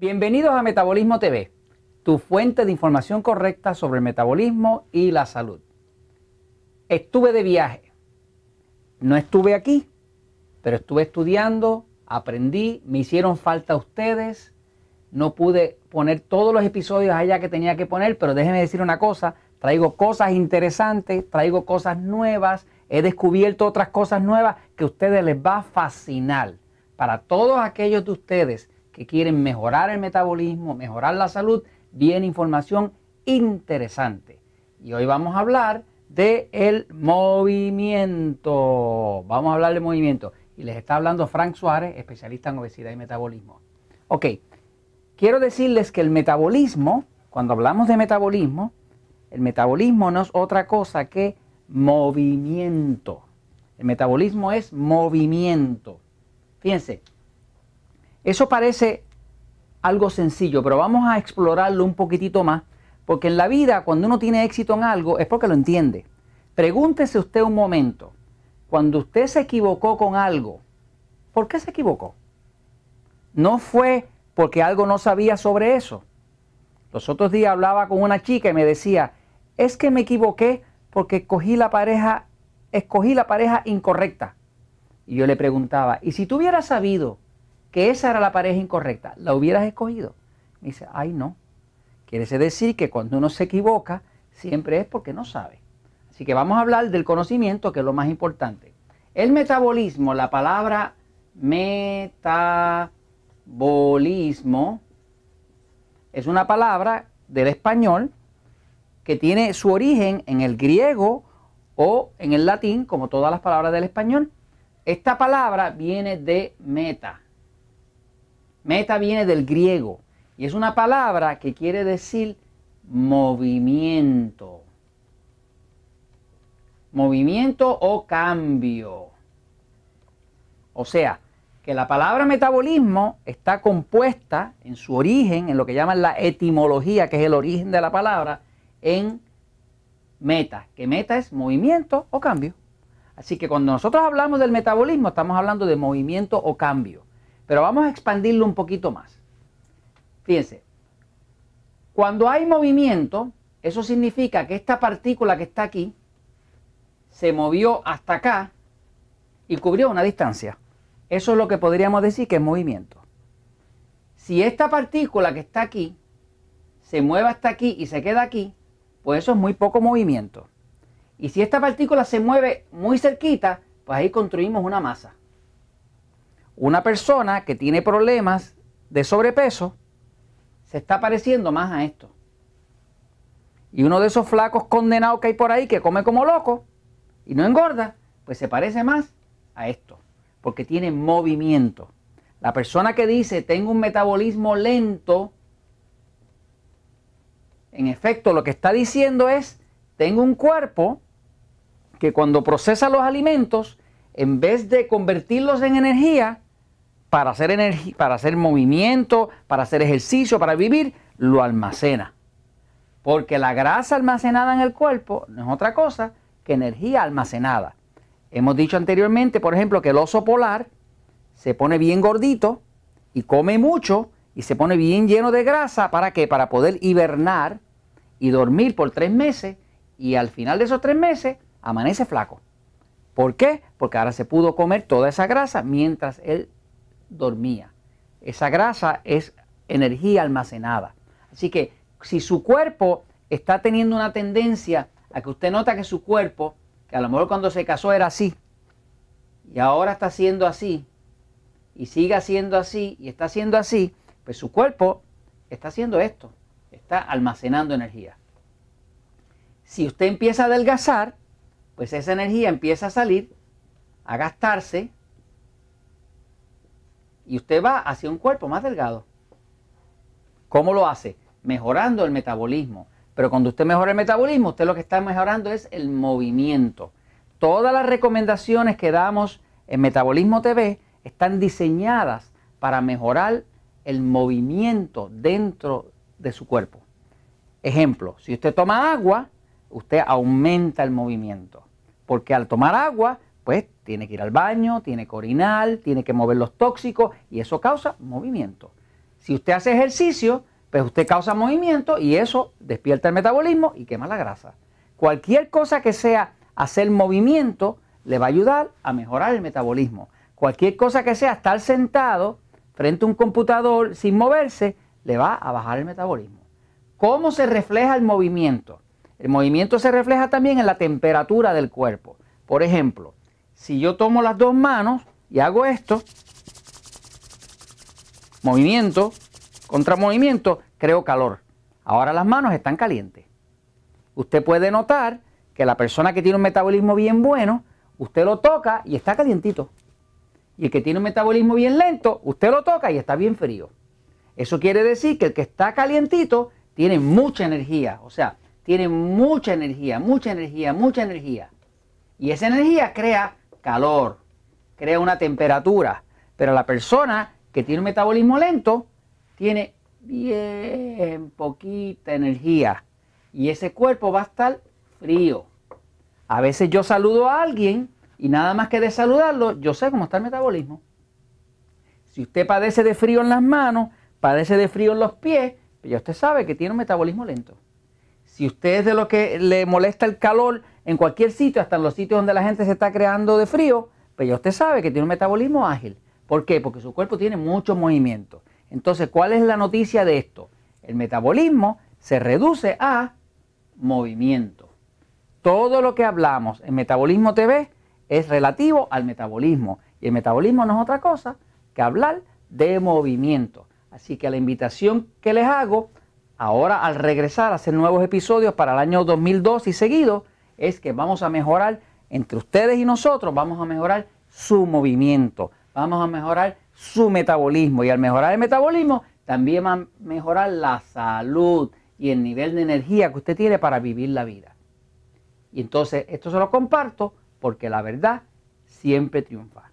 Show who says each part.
Speaker 1: Bienvenidos a Metabolismo TV, tu fuente de información correcta sobre el metabolismo y la salud. Estuve de viaje. No estuve aquí, pero estuve estudiando, aprendí, me hicieron falta ustedes. No pude poner todos los episodios allá que tenía que poner, pero déjenme decir una cosa, traigo cosas interesantes, traigo cosas nuevas, he descubierto otras cosas nuevas que a ustedes les va a fascinar. Para todos aquellos de ustedes que quieren mejorar el metabolismo, mejorar la salud, viene información interesante. Y hoy vamos a hablar de el movimiento. Vamos a hablar del movimiento. Y les está hablando Frank Suárez, especialista en obesidad y metabolismo. Ok, quiero decirles que el metabolismo, cuando hablamos de metabolismo, el metabolismo no es otra cosa que movimiento. El metabolismo es movimiento. Fíjense, eso parece algo sencillo, pero vamos a explorarlo un poquitito más, porque en la vida cuando uno tiene éxito en algo es porque lo entiende. Pregúntese usted un momento, cuando usted se equivocó con algo, ¿por qué se equivocó? No fue porque algo no sabía sobre eso. Los otros días hablaba con una chica y me decía, es que me equivoqué porque escogí la pareja, escogí la pareja incorrecta. Y yo le preguntaba, ¿y si tú hubieras sabido que esa era la pareja incorrecta, ¿la hubieras escogido? Me dice, ay no. Quiere decir que cuando uno se equivoca, siempre es porque no sabe. Así que vamos a hablar del conocimiento, que es lo más importante. El metabolismo, la palabra metabolismo, es una palabra del español que tiene su origen en el griego o en el latín, como todas las palabras del español. Esta palabra viene de meta. Meta viene del griego y es una palabra que quiere decir movimiento. Movimiento o cambio. O sea, que la palabra metabolismo está compuesta en su origen, en lo que llaman la etimología, que es el origen de la palabra, en meta, que meta es movimiento o cambio. Así que cuando nosotros hablamos del metabolismo, estamos hablando de movimiento o cambio. Pero vamos a expandirlo un poquito más. Fíjense, cuando hay movimiento, eso significa que esta partícula que está aquí se movió hasta acá y cubrió una distancia. Eso es lo que podríamos decir que es movimiento. Si esta partícula que está aquí se mueve hasta aquí y se queda aquí, pues eso es muy poco movimiento. Y si esta partícula se mueve muy cerquita, pues ahí construimos una masa una persona que tiene problemas de sobrepeso se está pareciendo más a esto. Y uno de esos flacos condenados que hay por ahí que come como loco y no engorda, pues se parece más a esto, porque tiene movimiento. La persona que dice tengo un metabolismo lento, en efecto lo que está diciendo es tengo un cuerpo que cuando procesa los alimentos, en vez de convertirlos en energía, para hacer, energía, para hacer movimiento, para hacer ejercicio, para vivir, lo almacena. Porque la grasa almacenada en el cuerpo no es otra cosa que energía almacenada. Hemos dicho anteriormente, por ejemplo, que el oso polar se pone bien gordito y come mucho y se pone bien lleno de grasa. ¿Para qué? Para poder hibernar y dormir por tres meses y al final de esos tres meses amanece flaco. ¿Por qué? Porque ahora se pudo comer toda esa grasa mientras él dormía. Esa grasa es energía almacenada. Así que si su cuerpo está teniendo una tendencia a que usted nota que su cuerpo, que a lo mejor cuando se casó era así, y ahora está siendo así, y sigue siendo así, y está siendo así, pues su cuerpo está haciendo esto, está almacenando energía. Si usted empieza a adelgazar, pues esa energía empieza a salir, a gastarse, y usted va hacia un cuerpo más delgado. ¿Cómo lo hace? Mejorando el metabolismo. Pero cuando usted mejora el metabolismo, usted lo que está mejorando es el movimiento. Todas las recomendaciones que damos en Metabolismo TV están diseñadas para mejorar el movimiento dentro de su cuerpo. Ejemplo, si usted toma agua, usted aumenta el movimiento. Porque al tomar agua, pues tiene que ir al baño, tiene que orinar, tiene que mover los tóxicos y eso causa movimiento. Si usted hace ejercicio, pues usted causa movimiento y eso despierta el metabolismo y quema la grasa. Cualquier cosa que sea hacer movimiento le va a ayudar a mejorar el metabolismo. Cualquier cosa que sea estar sentado frente a un computador sin moverse, le va a bajar el metabolismo. ¿Cómo se refleja el movimiento? El movimiento se refleja también en la temperatura del cuerpo. Por ejemplo, si yo tomo las dos manos y hago esto, movimiento contra movimiento, creo calor. Ahora las manos están calientes. Usted puede notar que la persona que tiene un metabolismo bien bueno, usted lo toca y está calientito. Y el que tiene un metabolismo bien lento, usted lo toca y está bien frío. Eso quiere decir que el que está calientito tiene mucha energía, o sea, tiene mucha energía, mucha energía, mucha energía. Y esa energía crea calor, crea una temperatura. Pero la persona que tiene un metabolismo lento tiene bien poquita energía y ese cuerpo va a estar frío. A veces yo saludo a alguien y nada más que de saludarlo, yo sé cómo está el metabolismo. Si usted padece de frío en las manos, padece de frío en los pies, pues ya usted sabe que tiene un metabolismo lento. Si usted es de lo que le molesta el calor en cualquier sitio, hasta en los sitios donde la gente se está creando de frío, pues ya usted sabe que tiene un metabolismo ágil. ¿Por qué? Porque su cuerpo tiene mucho movimiento. Entonces, ¿cuál es la noticia de esto? El metabolismo se reduce a movimiento. Todo lo que hablamos en Metabolismo TV es relativo al metabolismo. Y el metabolismo no es otra cosa que hablar de movimiento. Así que la invitación que les hago ahora al regresar a hacer nuevos episodios para el año 2002 y seguido es que vamos a mejorar entre ustedes y nosotros, vamos a mejorar su movimiento, vamos a mejorar su metabolismo y al mejorar el metabolismo también va a mejorar la salud y el nivel de energía que usted tiene para vivir la vida. Y entonces esto se lo comparto porque la verdad siempre triunfa.